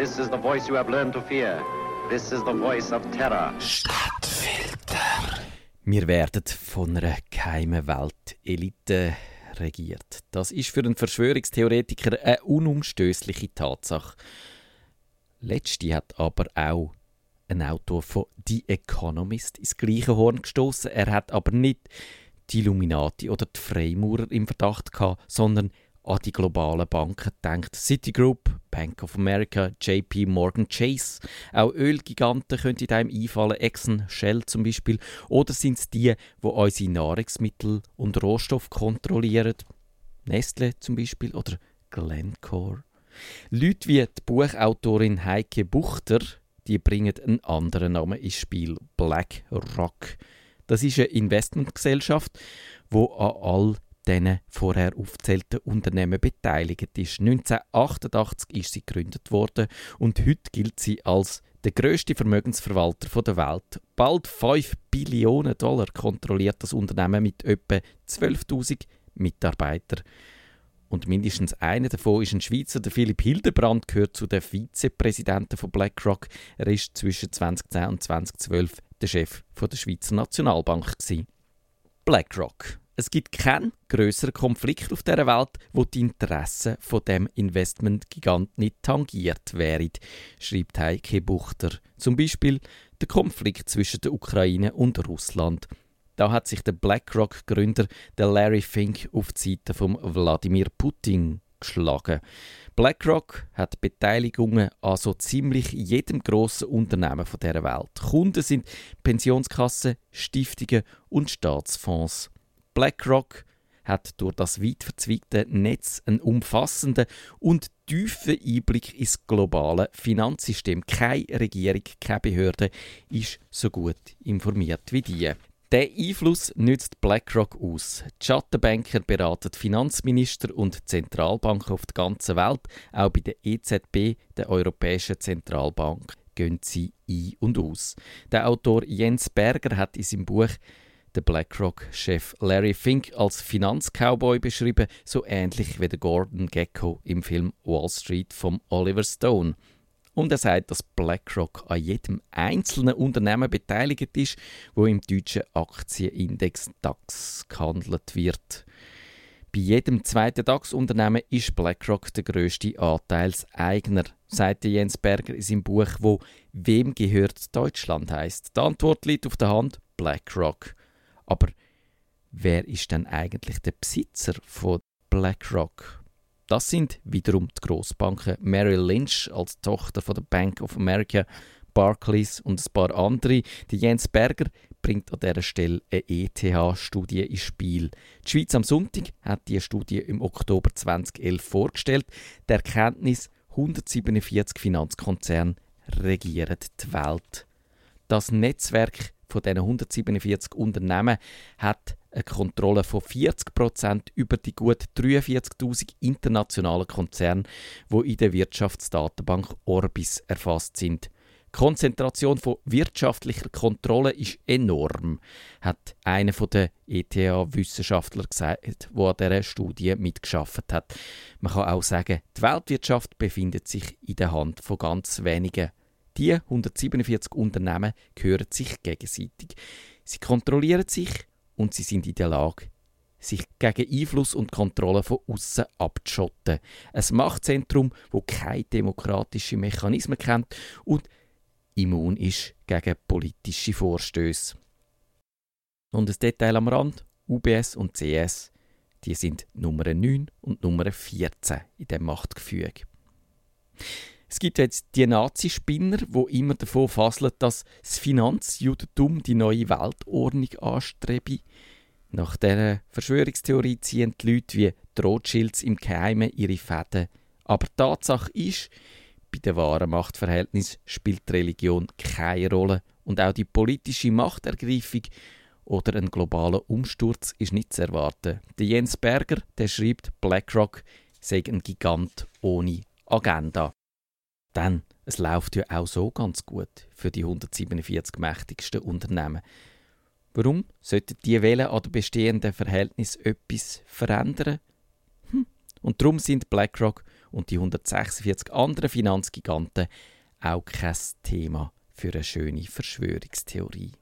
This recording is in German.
This is the voice you have learned to fear. This is the voice of terror. Stadtfilter. Wir werden von einer geheimen Weltelite regiert. Das ist für einen Verschwörungstheoretiker eine unumstößliche Tatsache. Letzte hat aber auch ein Autor von The Economist ins gleiche Horn gestoßen. Er hat aber nicht die Illuminati oder die Freimaurer im Verdacht gehabt, sondern an die globalen Banken denkt. Citigroup, Bank of America, JP Morgan Chase. Auch Ölgiganten könnte einem einfallen, Exxon, Shell zum Beispiel. Oder sind es die, die unsere Nahrungsmittel und Rohstoffe kontrollieren? Nestle zum Beispiel oder Glencore. Leute wie die Buchautorin Heike Buchter, die bringen einen anderen Namen ins Spiel, BlackRock. Das ist eine Investmentgesellschaft, wo an all diesen vorher aufgezählten Unternehmen beteiligt ist. 1988 ist sie gegründet worden und heute gilt sie als der größte Vermögensverwalter der Welt. Bald 5 Billionen Dollar kontrolliert das Unternehmen mit etwa 12.000 Mitarbeitern. Und mindestens einer davon ist ein Schweizer, der Philipp Hildebrand, gehört zu den Vizepräsidenten von BlackRock. Er ist zwischen 2010 und 2012 der Chef der Schweizer Nationalbank. BlackRock. Es gibt keinen größeren Konflikt auf der Welt, wo die Interessen von dem Investmentgigant nicht tangiert wären, schreibt Heike Buchter. Zum Beispiel der Konflikt zwischen der Ukraine und Russland. Da hat sich der BlackRock-Gründer, der Larry Fink, auf die Seite von Wladimir Putin geschlagen. BlackRock hat Beteiligungen an so ziemlich jedem grossen Unternehmen der Welt. Kunden sind Pensionskassen, Stiftungen und Staatsfonds. BlackRock hat durch das weit verzweigte Netz einen umfassenden und tiefen Einblick ins globale Finanzsystem. Keine Regierung, keine Behörde ist so gut informiert wie die. Der Einfluss nützt BlackRock aus. Die Schattenbanker beraten Finanzminister und Zentralbanken auf der ganzen Welt. Auch bei der EZB, der Europäischen Zentralbank, gehen sie ein und aus. Der Autor Jens Berger hat in seinem Buch der BlackRock-Chef Larry Fink als Finanzcowboy beschrieben, so ähnlich wie der Gordon Gecko im Film Wall Street von Oliver Stone. Und er sagt, dass BlackRock an jedem einzelnen Unternehmen beteiligt ist, wo im deutschen Aktienindex DAX gehandelt wird. Bei jedem zweiten DAX-Unternehmen ist BlackRock der größte Anteilseigner, sagte Jens Berger in seinem Buch, wo Wem gehört Deutschland heißt. Die Antwort liegt auf der Hand: BlackRock. Aber wer ist denn eigentlich der Besitzer von BlackRock? Das sind wiederum die Grossbanken Merrill Lynch als Tochter von der Bank of America, Barclays und ein paar andere. Die Jens Berger bringt an dieser Stelle eine ETH-Studie ins Spiel. Die Schweiz am Sonntag hat diese Studie im Oktober 2011 vorgestellt. Die Erkenntnis, 147 Finanzkonzerne regieren die Welt. Das Netzwerk von diesen 147 Unternehmen hat eine Kontrolle von 40 Prozent über die gut 43.000 internationalen Konzerne, die in der Wirtschaftsdatenbank Orbis erfasst sind. Die Konzentration von wirtschaftlicher Kontrolle ist enorm, hat einer der ETH-Wissenschaftler gesagt, der an dieser Studie mitgeschafft hat. Man kann auch sagen, die Weltwirtschaft befindet sich in der Hand von ganz wenigen. Die 147 Unternehmen gehören sich gegenseitig. Sie kontrollieren sich und sie sind in der Lage, sich gegen Einfluss und Kontrolle von außen abzuschotten. Ein Machtzentrum, wo keine demokratischen Mechanismen kennt und immun ist gegen politische Vorstöße. Und ein Detail am Rand: UBS und CS, die sind Nummer 9 und Nummer 14 in dem Machtgefüge. Es gibt jetzt die Nazi-Spinner, wo immer davon faseln, dass das Finanzjudentum die neue Weltordnung anstrebe. Nach dieser Verschwörungstheorie ziehen die Leute wie die Rothschilds im Geheimen ihre Fäden. Aber die Tatsache ist, bei den wahren Machtverhältnissen spielt die Religion keine Rolle und auch die politische Machtergreifung oder ein globaler Umsturz ist nicht zu erwarten. Der Jens Berger der schreibt, BlackRock sei ein Gigant ohne Agenda. Denn es läuft ja auch so ganz gut für die 147 mächtigsten Unternehmen. Warum sollten die Wählen an den bestehenden Verhältnissen etwas verändern? Hm. Und darum sind BlackRock und die 146 anderen Finanzgiganten auch kein Thema für eine schöne Verschwörungstheorie.